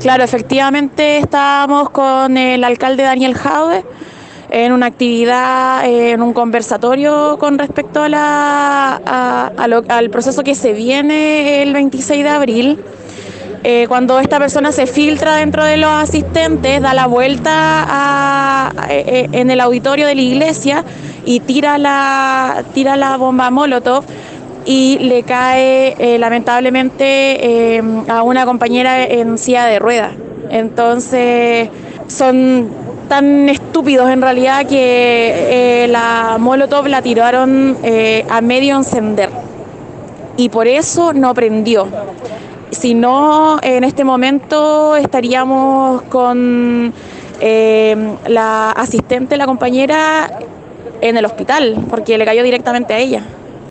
Claro, efectivamente estábamos con el alcalde Daniel Jaude en una actividad, en un conversatorio con respecto al proceso que se viene el 26 de abril. Eh, cuando esta persona se filtra dentro de los asistentes, da la vuelta eh, en el auditorio de la iglesia y tira la bomba Molotov y le cae eh, lamentablemente a una compañera en silla de ruedas. Entonces son tan estúpidos en realidad que la Molotov la tiraron a medio encender y por eso no prendió. Si no, en este momento estaríamos con eh, la asistente, la compañera, en el hospital, porque le cayó directamente a ella.